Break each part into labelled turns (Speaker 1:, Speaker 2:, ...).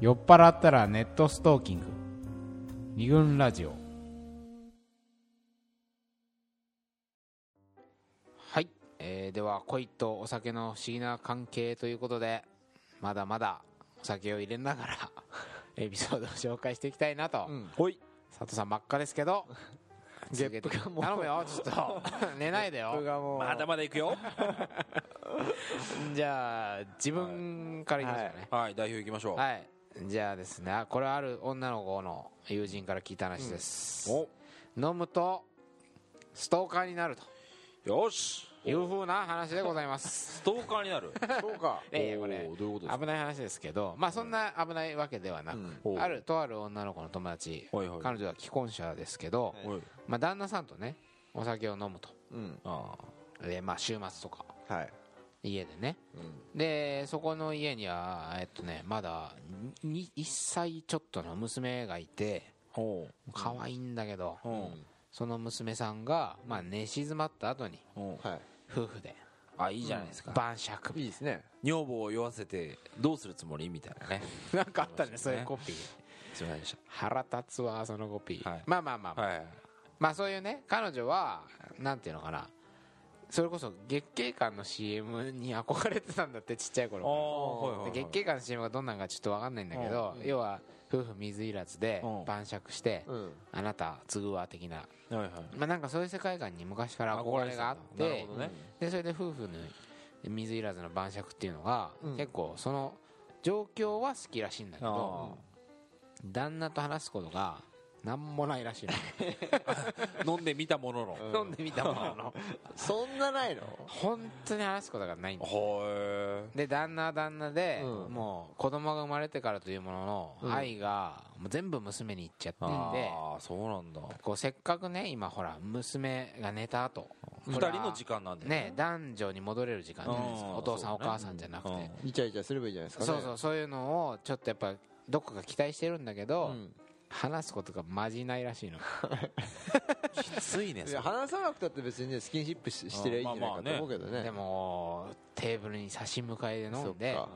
Speaker 1: 酔っ払ったらネットストーキング。二軍ラジオ。はい、えーでは恋とお酒の不思議な関係ということでまだまだお酒を入れながら エピソードを紹介していきたいなと、
Speaker 2: ほい。
Speaker 1: 佐藤さんばっかですけど
Speaker 2: ゲップがもう
Speaker 1: 頼むよ。ちょっと 寝ないでよ。
Speaker 3: まだまだ行くよ。
Speaker 1: じゃあ自分からいきましょうね。
Speaker 3: はい代表行きましょう。
Speaker 1: はい、じゃあですねあこれはある女の子の友人から聞いた話です、
Speaker 3: お。
Speaker 1: 飲むとストーカーになると。
Speaker 3: よし。
Speaker 1: いうふうな話でございます。
Speaker 3: ストーカーになる。
Speaker 2: そうか。
Speaker 1: いやいやこれ
Speaker 3: おーどういうことですか？
Speaker 1: 危ない話ですけどまあそんな危ないわけではなく、
Speaker 2: うん。
Speaker 1: あるとある女の子の友達
Speaker 3: はいはい。
Speaker 1: 彼女は既婚者ですけど、まあ、旦那さんとねお酒を飲むと。
Speaker 2: うん。
Speaker 3: あ
Speaker 1: で、まあ、週末とか。
Speaker 2: はい
Speaker 1: 家でね。
Speaker 2: うん。
Speaker 1: でそこの家にはえっとねまだ1歳ちょっとの娘がいて可愛いんだけど、
Speaker 3: おう。
Speaker 1: その娘さんが、まあ、寝静まった後に夫婦で
Speaker 3: あいいじゃないですか。
Speaker 1: 晩酌。
Speaker 2: いいですね。
Speaker 3: 女房を酔わせてどうするつもりみたいなね。
Speaker 1: なんかあったねそう
Speaker 3: そうですね。
Speaker 1: いうコピー。
Speaker 3: すいませんでし
Speaker 1: 腹立つわそのコピー、
Speaker 3: はい。
Speaker 1: まあまあまあ、
Speaker 3: たはい。
Speaker 1: まあそういうね彼女はなんていうのかなそれこそ月経感の CM に憧れてたんだってちっちゃい
Speaker 3: あ
Speaker 1: 頃
Speaker 3: あはいはいはい
Speaker 1: で月経感の CM がどんなんかちょっと分かんないんだけど、要は夫婦水入らずで
Speaker 3: うん。
Speaker 1: 晩酌して、
Speaker 2: うん。
Speaker 1: あなた継ぐわ的な、
Speaker 3: はいはい。
Speaker 1: まあ、なんかそういう世界観に昔から憧れがあってでそれで夫婦の水入らずの晩酌っていうのが、
Speaker 2: うん。
Speaker 1: 結構その状況は好きらしいんだけど旦那と話すことが何もないらしいの
Speaker 3: 飲んでみたものの。
Speaker 1: 飲んでみたものの。
Speaker 2: そんなないの？
Speaker 1: 本当に話すことがないんだ。
Speaker 3: は
Speaker 1: で旦那は旦那で、
Speaker 2: うん。
Speaker 1: もう子供が生まれてからというものの、
Speaker 2: うん。
Speaker 1: 愛がもう全部娘に行っちゃっていて
Speaker 3: ああそうなんだ。
Speaker 1: こうせっかくね今ほら娘が寝た後。
Speaker 3: 二人の時間なんで
Speaker 1: ね。男女に戻れる時間じゃないですか。
Speaker 3: うん
Speaker 1: お父さん、
Speaker 3: ね。
Speaker 1: お母さんじゃなくて、
Speaker 2: イチャイチャすればいいじゃないですかね。
Speaker 1: そうそうそういうのをちょっとやっぱどこか期待してるんだけど、
Speaker 2: うん
Speaker 1: 話すことがまじないらしいの。
Speaker 3: きついね
Speaker 2: い話さなくたって別にねスキンシップししてりゃいいんじゃないかと思うけどね。
Speaker 1: でもテーブルに差し向かいで飲んで
Speaker 2: そっか。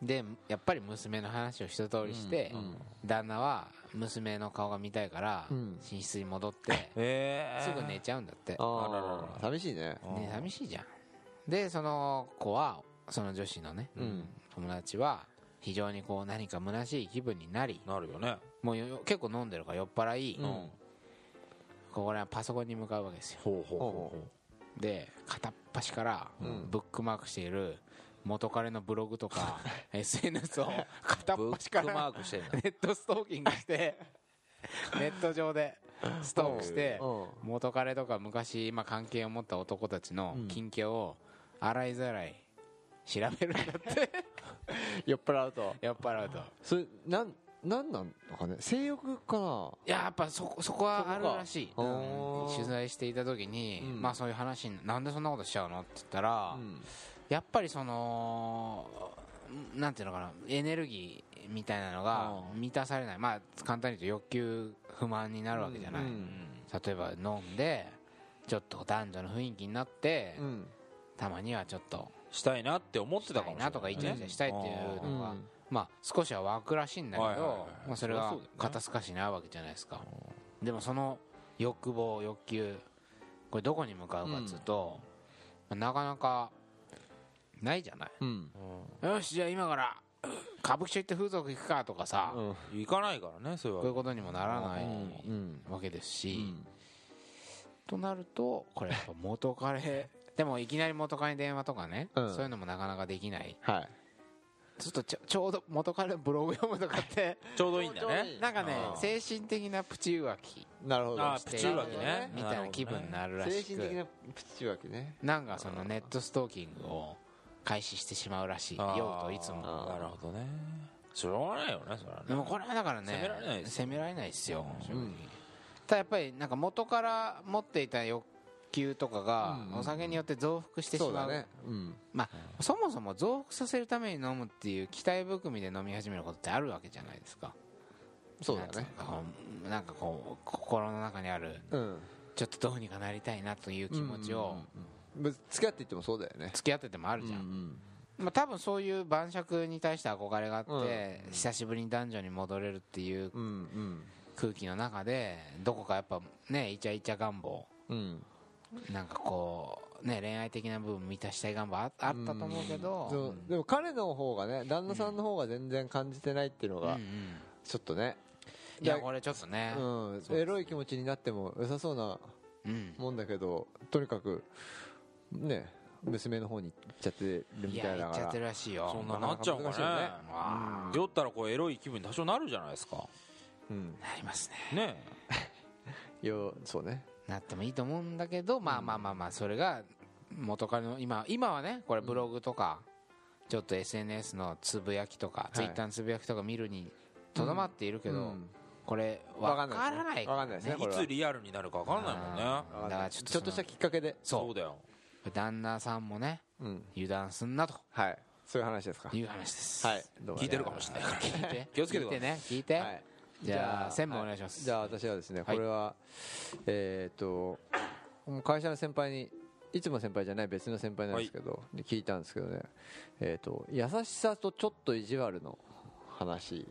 Speaker 1: でやっぱり娘の話を一通りして、
Speaker 2: うん
Speaker 1: 旦那は娘の顔が見たいから
Speaker 2: うん。
Speaker 1: 寝室に戻って
Speaker 3: ええ
Speaker 1: すぐ寝ちゃうんだって、
Speaker 2: あ
Speaker 3: あららら
Speaker 2: あ寂しいね。
Speaker 1: ね、寂しいじゃん。でその子はその女子のね、
Speaker 2: うん。
Speaker 1: 友達は非常にこう何か虚しい気分になり
Speaker 3: なるよね
Speaker 1: もうよ結構飲んでるから酔っ払い、
Speaker 2: うん。
Speaker 1: これはパソコンに向かうわけですよ。
Speaker 3: ほうほう
Speaker 2: ほう
Speaker 1: で片っ端から
Speaker 2: うん。
Speaker 1: ブックマークしている元彼のブログとか SNS を片っ
Speaker 3: ブ
Speaker 1: 端からネットストーキングして ネット上でストークして
Speaker 2: うん。
Speaker 1: 元彼とか昔まあ関係を持った男たちの
Speaker 2: うん。
Speaker 1: 近況を洗いざらい調べるんだって。
Speaker 2: 酔っ払うと。
Speaker 1: 酔っ払うと。
Speaker 2: それなんなんなんのかね性欲かな？い
Speaker 1: ややっぱそこそこはあるらしい、うん。取材していた時に、
Speaker 2: うん。
Speaker 1: まあそういう話になんでそんなことしちゃうのって言ったら、
Speaker 2: うん。
Speaker 1: やっぱりそのなんていうのかなエネルギーみたいなのが
Speaker 3: うん
Speaker 1: 満たされない。まあ簡単に言うと欲求不満になるわけじゃない、
Speaker 2: うん。
Speaker 1: 例えば飲んでちょっと男女の雰囲気になって、
Speaker 2: うん。
Speaker 1: たまにはちょっと
Speaker 3: したいなって思ってたかもしれない
Speaker 1: したいなとかイチャイチャしたいっていう
Speaker 2: う
Speaker 1: のが、
Speaker 2: ん
Speaker 1: まあ少しは湧くらしいんだけど、まあ、それが肩透かしに合うわけじゃないですか、でもその欲望欲求これどこに向かうかっつうと、まあなかなかないじゃない？
Speaker 2: うん。
Speaker 1: よしじゃあ今から歌舞伎町行って風俗行くかとかさ、
Speaker 2: うん。
Speaker 3: 行かないからねそういうわ
Speaker 1: こういうことにもならない
Speaker 2: うん。
Speaker 1: わけですし、
Speaker 2: うん。
Speaker 1: となるとこれやっぱ元彼 でもいきなり元彼に電話とかね、
Speaker 2: うん。
Speaker 1: そういうのもなかなかできない。
Speaker 2: はい
Speaker 1: ちょっとちょちょうど元彼のブログ読むとかって。
Speaker 3: ちょうどいいんだね。
Speaker 1: なんかね精神的なプチ浮気。
Speaker 2: なるほど。
Speaker 3: プチ浮気ね。
Speaker 1: みたいな気分になるら
Speaker 2: 精
Speaker 1: しく、
Speaker 2: 神的なプチ浮気ね。
Speaker 1: なんかそのネットストーキングを開始してしまうらしい。
Speaker 3: あー。
Speaker 1: 酔うといつも。
Speaker 3: なるほどね。しょうがないよねそれはね。
Speaker 1: でもこれはだからね
Speaker 3: 責められないですよ。
Speaker 1: 責められないですよ、
Speaker 2: うん。
Speaker 1: ただやっぱりなんか元から持っていた欲求とかが
Speaker 2: うん
Speaker 1: お酒によって増幅してしまう,、
Speaker 2: そうだね。うん。
Speaker 1: そもそも増幅させるために飲むっていう期待含みで飲み始めることってあるわけじゃないですか。
Speaker 2: そうだね。
Speaker 1: なんかこう心の中にある
Speaker 2: うん。
Speaker 1: ちょっとどうにかなりたいなという気持ちを
Speaker 2: うんうんうんうん。付き合っていってもそうだよね。
Speaker 1: 付き合っててもあるじゃん、
Speaker 2: うん。
Speaker 1: まあ、多分そういう晩酌に対して憧れがあって、
Speaker 2: うん。
Speaker 1: 久しぶりに男女に戻れるっていう
Speaker 2: うんうん。
Speaker 1: 空気の中でどこかやっぱねイチャイチャ願望
Speaker 2: うん
Speaker 1: なんかこうね恋愛的な部分満たしたい願望ああったと思うけど、
Speaker 2: そうでも彼の方がね旦那さんの方が全然感じてないっていうのがちょっとね。
Speaker 1: いやこれちょっとね、
Speaker 2: うんエロい気持ちになっても良さそうな
Speaker 1: うん。
Speaker 2: もんだけどとにかくね娘の方に行っちゃってるみ
Speaker 1: い
Speaker 2: たいだから。
Speaker 1: や言っちゃってるらしいよ。
Speaker 3: そんななっちゃうか
Speaker 2: なかなか難しいよね。
Speaker 3: 酔ったらこうエロい気分に多少なるじゃないですか。
Speaker 2: うん。
Speaker 1: あなりますね。
Speaker 3: ね。
Speaker 2: よそうね
Speaker 1: なってもいいと思うんだけど、まあまあまあまあそれが元彼の今今はねこれブログとか、ちょっと SNS のつぶやきとか、
Speaker 2: い。
Speaker 1: ツイッターのつぶやきとか見るにとどまっているけど、
Speaker 2: うん。
Speaker 1: これ分
Speaker 2: わか
Speaker 1: らない。
Speaker 2: わかんないですね
Speaker 3: い
Speaker 2: これは。
Speaker 3: つリアルになるか分かんないもんね。
Speaker 1: だからちょっと
Speaker 2: ちょっとしたきっかけで。
Speaker 1: そう
Speaker 3: そう。だよ
Speaker 1: 旦那さんもね
Speaker 2: うん。
Speaker 1: 油断すんなと。
Speaker 2: はい。そういう話ですか。
Speaker 1: いう話です。
Speaker 2: はい。
Speaker 3: 聞いてるかもしれないから。
Speaker 1: 聞いて。
Speaker 3: 気をつけて
Speaker 1: ね。聞いて、
Speaker 2: はい
Speaker 1: じゃあ専務お願いします。
Speaker 2: じゃあ私はですねこ
Speaker 1: はい。
Speaker 2: れはえっと会社の先輩にいつも先輩じゃない別の先輩なんですけどで聞いたんですけどね。えっと優しさとちょっと意地悪の話。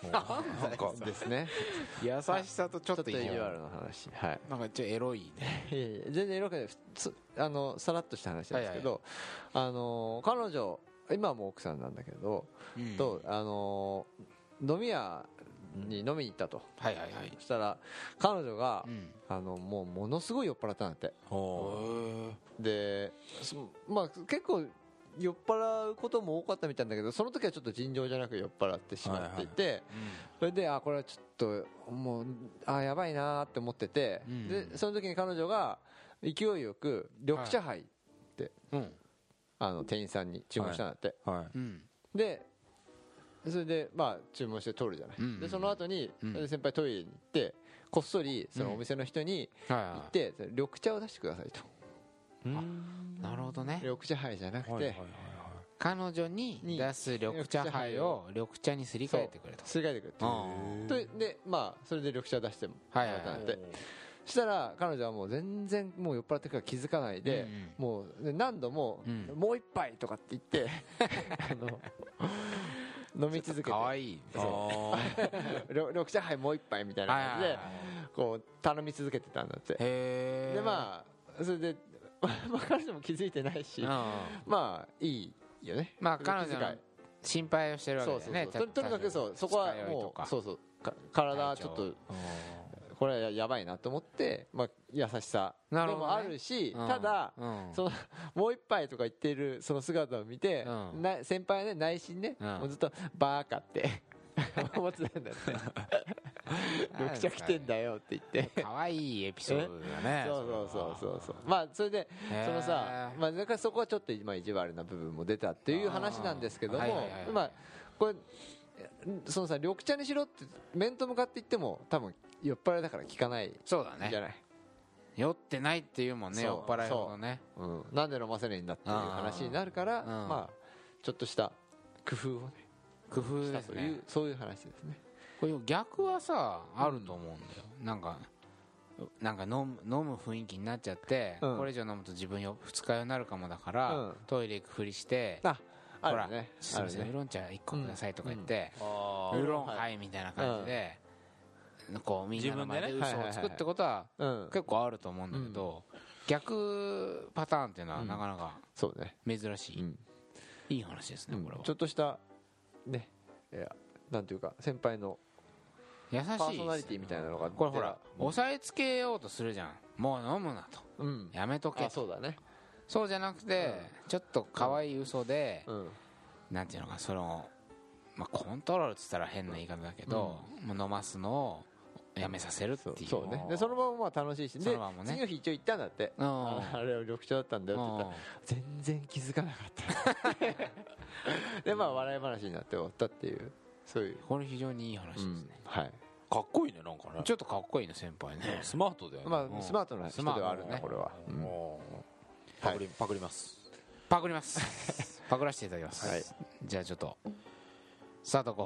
Speaker 3: なんか
Speaker 2: ですね。
Speaker 1: 優しさとちょ
Speaker 2: っと
Speaker 1: 意地悪
Speaker 2: の話。はい。
Speaker 1: なんかちょっとエロいね。
Speaker 2: いやいや全然色気ない。あのさらっとした話なんですけど、あの彼女今はもう奥さんなんだけど、
Speaker 1: うん。
Speaker 2: とあの飲み屋に飲みに行ったと、
Speaker 1: はいはいはい。
Speaker 2: そしたら彼女が、
Speaker 1: うん。
Speaker 2: あのもうものすごい酔っ払ったんだって。
Speaker 3: ほ
Speaker 2: でそまあ結構酔っ払うことも多かったみたいだけどその時はちょっと尋常じゃなく酔っ払ってしまっていて、それであこれはちょっともうあやばいなーって思ってて、
Speaker 1: うん。
Speaker 2: でその時に彼女が勢いよく緑茶杯、
Speaker 1: うん。
Speaker 2: あの店員さんに注文したんだって、でそれでまあ注文して取るじゃない、
Speaker 1: うんうん
Speaker 2: でその後に、
Speaker 1: うん。
Speaker 2: それで先輩トイレに行ってこっそりそのお店の人に
Speaker 1: はいは
Speaker 2: 行って、緑茶を出してくださいと。
Speaker 1: いなるほどね。
Speaker 2: 緑茶杯じゃなくて、
Speaker 3: はいはいはい
Speaker 1: 彼女に
Speaker 2: に
Speaker 1: 出す緑茶杯を緑茶にすり替えてくれと。
Speaker 2: すり替えてくれと。でまあそれで緑茶出しても
Speaker 1: はいはいはい。
Speaker 2: らったんだってそしたら彼女はもう全然もう酔っ払ってるから気づかないで、もうで何度も、
Speaker 1: うん。
Speaker 2: もう一杯とかって言って あの飲み続けて。
Speaker 1: かわい い
Speaker 2: 緑緑茶杯もう一杯みたいな感じでこう頼み続けてたんだって。でまあそれで まあ彼女も気づいてないし
Speaker 1: あ
Speaker 2: まあいいよね。
Speaker 1: まあ彼女の
Speaker 2: 気遣い。
Speaker 1: 心配をしてるわけ
Speaker 2: そう
Speaker 1: だよね
Speaker 2: ととにかくそうそこはもうそうそう。か体ちょっとこれはややばいなと思って、まあ、優しさでもあるし、
Speaker 1: うん。
Speaker 2: ただ、
Speaker 1: うん。
Speaker 2: そのもう一杯とか言ってるその姿を見て、
Speaker 1: うん。
Speaker 2: な先輩はね内心ね、
Speaker 1: うん。
Speaker 2: もうずっとバーカって 思ってたんだって。緑茶来てんだよって言って。
Speaker 1: かわいいエピソードだね
Speaker 2: そうそうそうそうそう。まあそれでそのさ、まあ、だからそこはちょっと今意地悪な部分も出たっていう話なんですけども、まあこれそのさ緑茶にしろって面と向かって言っても多分酔っ払いだから聞かない
Speaker 1: そうだね。
Speaker 2: じゃない、
Speaker 1: 酔ってないっていうもんね酔っ払いほどね。
Speaker 2: う。ん、なんで飲ませねえんだっていう話になるから
Speaker 1: ん。
Speaker 2: まあちょっとした工夫をね
Speaker 1: 工夫ですね。
Speaker 2: そういう話ですね。
Speaker 1: これ逆はさあると思うんだよ。なんかなんか飲む飲む雰囲気になっちゃって、
Speaker 2: うん。
Speaker 1: これ以上飲むと自分よ二日酔いになるかもだから、
Speaker 2: うん。
Speaker 1: トイレ行くふりして
Speaker 2: ああ
Speaker 1: ほらすいませんウーロン茶1個くださいとか言って、ウーロンハイみたいな感じで、こうみんなの前で
Speaker 3: 自
Speaker 1: 嘘をつくってことは
Speaker 2: うん
Speaker 1: 結構あると思うんだけど、逆パターンっていうのは
Speaker 2: うん
Speaker 1: なかなか
Speaker 2: そうね、
Speaker 1: 珍しい、
Speaker 2: うん
Speaker 1: いい話ですねこれは、
Speaker 2: ちょっとしたねいやなんていうか先輩の
Speaker 1: 優しい
Speaker 2: パーソナリティみたいなのが
Speaker 1: これほら
Speaker 2: うん。
Speaker 1: 抑えつけようとするじゃん。もう飲むなと。
Speaker 2: うん。
Speaker 1: やめとけ
Speaker 2: あそうだね
Speaker 1: そうじゃなくて、ちょっと可愛い嘘で、
Speaker 2: うん。
Speaker 1: なんていうのかその、まあ、コントロールっつったら変な言い方だけど、もう飲ますのをやめさせるって
Speaker 2: そう
Speaker 1: いう
Speaker 2: そうね。でそのまままあ楽しいしで
Speaker 1: そのままね。
Speaker 2: 次の日一応行ったんだって。
Speaker 1: うん。
Speaker 2: ああれは緑茶だったんだよって言ったら全然気づかなかった。でまあ笑い話になって終わったっていうそういう、
Speaker 1: これ非常にいい話ですね、
Speaker 2: はい。
Speaker 3: かっこいいねなんかね。
Speaker 1: ちょっとかっこいいね先輩ね。
Speaker 3: スマートだよね。
Speaker 2: ま
Speaker 1: うん。
Speaker 2: あスマートな人ではあるね
Speaker 1: スマート
Speaker 2: これは、うん。
Speaker 3: もうパクリパクります。
Speaker 1: パクります。パクらせていただきます、
Speaker 2: はい。
Speaker 1: じゃあちょっとスタート候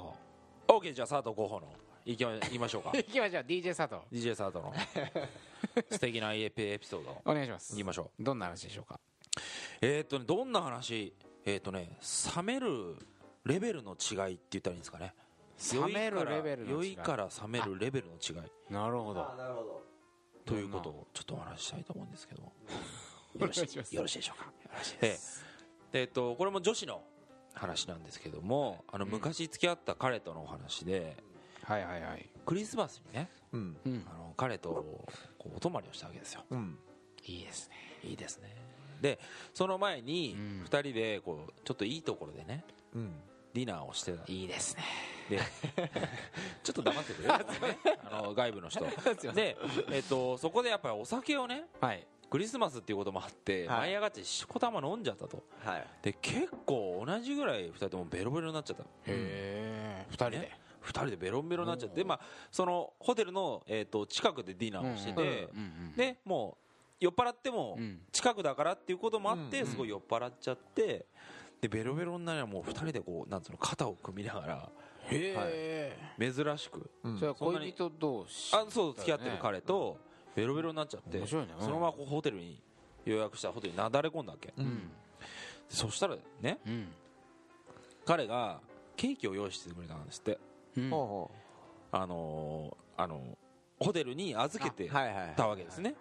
Speaker 1: 補。
Speaker 3: OK じゃあ佐藤候補のいきまいきましょうか。
Speaker 1: いきましょう。DJ 佐藤
Speaker 3: DJ 佐藤の。素敵なエピソード。
Speaker 1: お願いします。
Speaker 3: いきましょう。
Speaker 1: どんな話でしょうか？
Speaker 3: えーっとねどんな話？えっ、とね冷めるレベルの違いって言ったらいいんですかね。
Speaker 1: 冷めるレベルの違い。
Speaker 3: 酔いから冷めるレベルの違い。
Speaker 1: なるほど。
Speaker 2: なるほど。
Speaker 3: ということをちょっとお話ししたいと思うんですけどよろしいでしょうか。よろしいです。でえっとこれも女子の話なんですけどもあの昔付き合った彼とのお話で
Speaker 1: はいはいはい。
Speaker 3: クリスマスにね
Speaker 2: うん。
Speaker 1: うん。
Speaker 3: あの彼とこうお泊まりをしたわけですよ。
Speaker 2: うん。
Speaker 1: いいですね。
Speaker 3: いいですね。でその前に
Speaker 1: うん。
Speaker 3: 2人でこうちょっといいところでね
Speaker 2: うん。
Speaker 3: ディナーをしてた。
Speaker 1: いいですね。
Speaker 3: で ちょっと黙ってくれる あの外部の人。で、えっと、そこでやっぱりお酒をね
Speaker 1: はい
Speaker 3: クリスマスっていうこともあって、
Speaker 2: はい。
Speaker 3: 舞い上がってしこたま飲んじゃったと。
Speaker 2: はい。
Speaker 3: で結構同じぐらい2人ともベロベロになっちゃった。
Speaker 1: へえ2人で？
Speaker 3: ね。2人でベロンベロになっちゃって、まあ、そのホテルの、えー、と近くでディナーをしてて、
Speaker 1: うん。うん
Speaker 3: でもう酔っ払っても
Speaker 1: うん。
Speaker 3: 近くだからっていうこともあって、
Speaker 2: うん
Speaker 3: すごい酔っ払っちゃってでベロベロになりゃもう2人でこうなんつうの肩を組みながら
Speaker 1: へえ
Speaker 3: 珍しく。
Speaker 2: うん。
Speaker 1: それは恋人同士
Speaker 3: あそう付き合ってる彼とベロベロになっちゃって
Speaker 1: 面白いね。うん
Speaker 3: そのままこうホテルに予約したホテルになだれ込んだわけ、
Speaker 2: う
Speaker 1: うん。ん
Speaker 3: そしたらね
Speaker 1: うん。
Speaker 3: 彼がケーキを用意してくれたんですって。
Speaker 1: うん。
Speaker 3: あのーあのホテルに預けてたわけですね。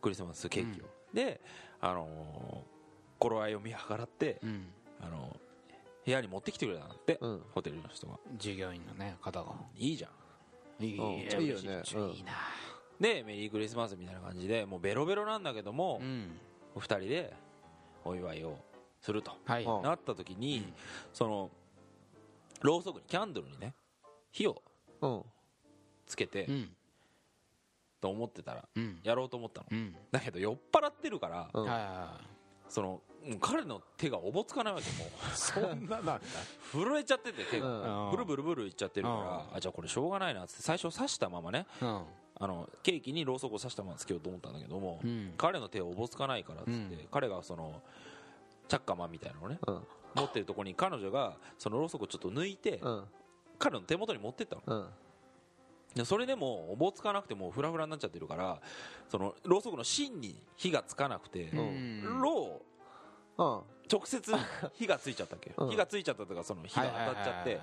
Speaker 3: クリスマスケーキを、であのー頃合いを見計らって、
Speaker 1: うん。
Speaker 3: あの部屋に持ってきてくれたんだって、
Speaker 2: うん。
Speaker 3: ホテルの人が。
Speaker 1: 従業員のね方が。
Speaker 3: いいじゃん。
Speaker 1: いい
Speaker 2: うん。
Speaker 1: いい
Speaker 2: よね。
Speaker 1: いいな
Speaker 3: でメリークリスマスみたいな感じでもうベロベロなんだけども
Speaker 1: う、ん。
Speaker 3: お二人でお祝いをすると。
Speaker 1: はい。
Speaker 2: うん
Speaker 3: なった時に、そのろうそくにキャンドルにね火を
Speaker 2: うん。
Speaker 3: つけて、
Speaker 1: うん。
Speaker 3: と思ってたら
Speaker 1: うん。
Speaker 3: やろうと思ったの、
Speaker 1: うん。
Speaker 3: だけど酔っ払ってるから、その彼の手がおぼつかないわけもう。
Speaker 1: い そんななんだ。
Speaker 3: 震えちゃってて手が、
Speaker 2: うん。
Speaker 3: ブルブルブルいっちゃってるから、
Speaker 1: うん。
Speaker 3: あじゃあこれしょうがないなって最初刺したままね
Speaker 1: うん
Speaker 3: あのケーキにろうそくを刺したままつけようと思ったんだけども、
Speaker 1: うん。
Speaker 3: 彼の手をおぼつかないからっつって、
Speaker 1: うん。
Speaker 3: 彼がそのチャッカマンみたいなのをね
Speaker 2: うん。
Speaker 3: 持ってるところに彼女がそのろうそくをちょっと抜いて、
Speaker 2: うん。
Speaker 3: 彼の手元に持ってったの。
Speaker 2: うん。
Speaker 3: でそれでもおぼつかなくてもうフラフラになっちゃってるからそのろうそくの芯に火がつかなくて、
Speaker 1: うん。
Speaker 3: ろう
Speaker 2: うん。
Speaker 3: 直接火がついちゃったっけ、
Speaker 2: うん。
Speaker 3: 火がついちゃったとかその火が当たっちゃって。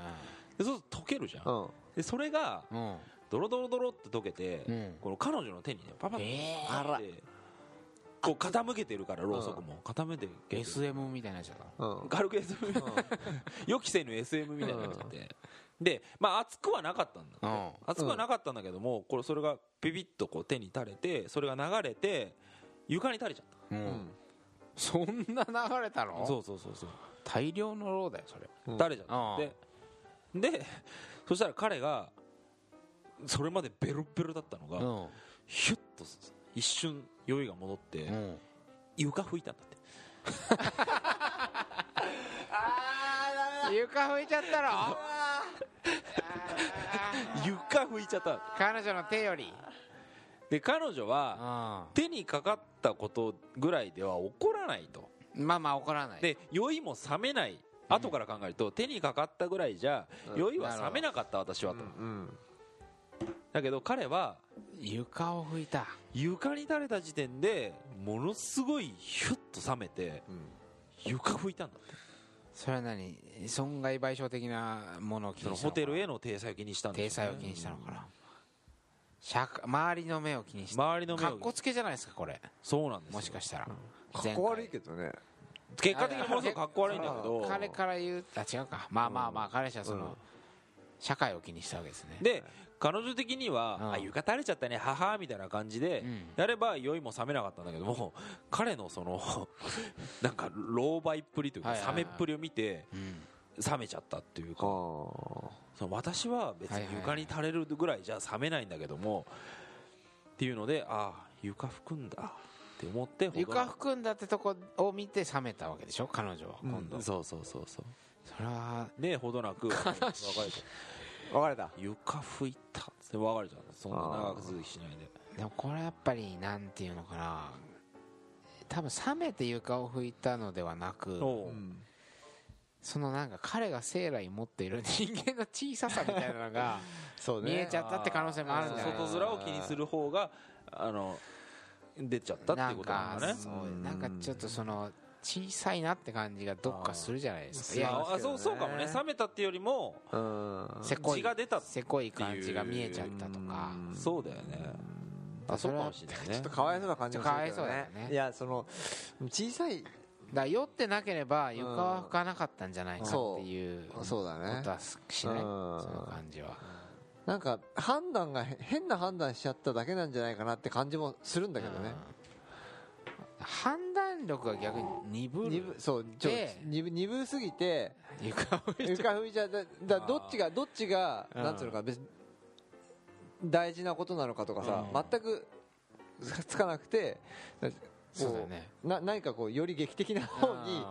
Speaker 3: でそうすると溶けるじゃん、
Speaker 2: うん。
Speaker 3: でそれが
Speaker 1: うん
Speaker 3: ドロドロドロって溶けて、
Speaker 1: うん。
Speaker 3: この彼女の手にねパパッ
Speaker 1: え
Speaker 2: あら。
Speaker 3: てこう傾けてるからろうそくも。傾けて
Speaker 1: ー SM みたいにな。っちゃった
Speaker 2: うん
Speaker 3: 軽く SM 予期せぬ SM みたいになっちゃって。でまあ熱くはなかったんだ熱くはなかったんだけどもこれそれがピピッとこう手に垂れてそれが流れて床に垂れちゃっ
Speaker 1: う
Speaker 2: うん。ん。
Speaker 1: そんな流れた
Speaker 3: た
Speaker 1: の？
Speaker 3: そうそうそうそう。
Speaker 1: 大量のローだよそれ。
Speaker 2: うん。
Speaker 3: 垂れちゃった。ででそしたら彼がそれまでベロベロだったのが、
Speaker 1: うん。
Speaker 3: ヒュッと一瞬酔いが戻って、
Speaker 1: うん。
Speaker 3: 床拭いたんだって。
Speaker 1: 床拭いちゃったろ
Speaker 3: 床拭いちゃった。
Speaker 1: 彼女の手より。
Speaker 3: で彼女は
Speaker 1: う
Speaker 3: 手にかかったことぐらいでは怒らないと。
Speaker 1: んまあまあ怒らない。
Speaker 3: で酔いも冷めない。後から考えると手にかかったぐらいじゃ
Speaker 2: うん。
Speaker 3: 酔いは冷めなかった私はと。
Speaker 2: うん
Speaker 3: だけど彼は
Speaker 1: 床を拭いた。
Speaker 3: 床に垂れた時点でものすごいヒュッと冷めて床拭いたんだって。
Speaker 1: それは何？損害賠償的なものを気
Speaker 3: その
Speaker 1: にしたのか？
Speaker 3: ホテルへの体裁を気にしたんでね
Speaker 1: 体裁を気にしたのかな？周りの目を気にして
Speaker 3: 周りの目を
Speaker 1: かっこつけじゃないですかこれ。
Speaker 3: そうなんですよ。
Speaker 1: もしかしたら。
Speaker 2: かっこ悪いけどね。
Speaker 3: 結果的にものすごくかっこ悪いんだけど。
Speaker 1: 彼から言うあ違うか。まあまあまあ彼氏はその社会を気にしたわけですね。
Speaker 3: で彼女的には、
Speaker 1: うん。
Speaker 3: あ床垂れちゃったね母みたいな感じで、
Speaker 1: うん。
Speaker 3: やれば酔いも冷めなかったんだけども 彼のその なんか老媒っぷりというか冷めっぷりを見て
Speaker 1: うん。
Speaker 3: 冷めちゃったっていうか
Speaker 2: あ
Speaker 3: その私は別に床に垂れるぐらいじゃ冷めないんだけどもっていうのでああ床拭くんだって思って
Speaker 1: 床含んだってとこを見て冷めたわけでしょ彼女は。
Speaker 2: うん
Speaker 1: 今度
Speaker 3: そうそうそうそう
Speaker 1: それは
Speaker 3: でほどなく別れた
Speaker 2: あ別れた。
Speaker 3: 床拭いた。って別れちゃったそんな長く続きしないで。
Speaker 1: でもこれはやっぱりなんていうのかな。多分冷めて床を拭いたのではなくそのなんか彼が生来持っている人間の小ささみたいなのが 見えちゃったって可能性もあるんじゃない？
Speaker 3: 外面を気にする方があの出ちゃったっていうことなんだね
Speaker 1: なんかちょっとその小さいなって感じがどっかするじゃないですか。い
Speaker 2: いや
Speaker 1: や
Speaker 3: ああそうそうかもね。冷めたっていうよりも
Speaker 2: うん。
Speaker 1: せこい
Speaker 3: 血が出た
Speaker 1: せこい感じが見えちゃったとか。
Speaker 2: うん。
Speaker 3: そうだよね。あそうかもしれないね。
Speaker 2: ちょっとかわいそうな感じもするけど
Speaker 1: ちょっとかわいそうだよね。
Speaker 2: いやその小さい
Speaker 1: だ酔ってなければ床は拭かなかったんじゃないかっていうこ
Speaker 2: そうだね。
Speaker 1: とはしない
Speaker 2: うん。
Speaker 1: その感じは。
Speaker 2: なんか判断がへ変な判断しちゃっただけなんじゃないかなって感じもするんだけどね。
Speaker 1: うん判断力が逆に鈍る。
Speaker 2: 鈍そうちょ
Speaker 1: で
Speaker 2: 鈍鈍すぎて
Speaker 1: 床
Speaker 2: 踏みちゃう。だだどっちがどっちが
Speaker 1: うん。
Speaker 2: なんつうのか別に大事なことなのかとかさ
Speaker 3: うん。
Speaker 2: 全くつかなくて
Speaker 1: そうだよね。
Speaker 2: な何かこうより劇的な方に